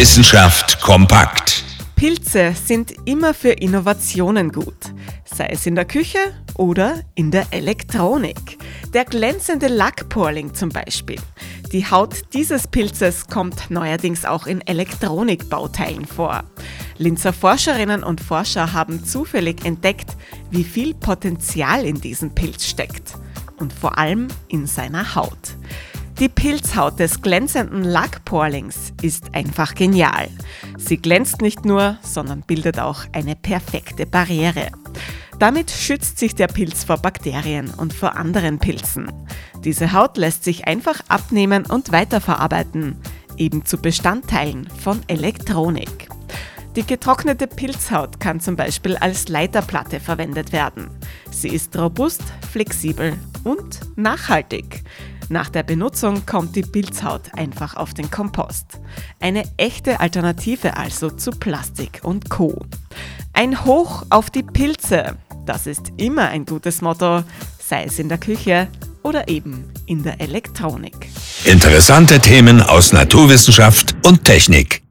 Wissenschaft kompakt. Pilze sind immer für Innovationen gut, sei es in der Küche oder in der Elektronik. Der glänzende Lackporling zum Beispiel. Die Haut dieses Pilzes kommt neuerdings auch in Elektronikbauteilen vor. Linzer Forscherinnen und Forscher haben zufällig entdeckt, wie viel Potenzial in diesem Pilz steckt und vor allem in seiner Haut. Die Pilzhaut des glänzenden Lackporlings ist einfach genial. Sie glänzt nicht nur, sondern bildet auch eine perfekte Barriere. Damit schützt sich der Pilz vor Bakterien und vor anderen Pilzen. Diese Haut lässt sich einfach abnehmen und weiterverarbeiten, eben zu Bestandteilen von Elektronik. Die getrocknete Pilzhaut kann zum Beispiel als Leiterplatte verwendet werden. Sie ist robust, flexibel und nachhaltig. Nach der Benutzung kommt die Pilzhaut einfach auf den Kompost. Eine echte Alternative also zu Plastik und Co. Ein Hoch auf die Pilze, das ist immer ein gutes Motto, sei es in der Küche oder eben in der Elektronik. Interessante Themen aus Naturwissenschaft und Technik.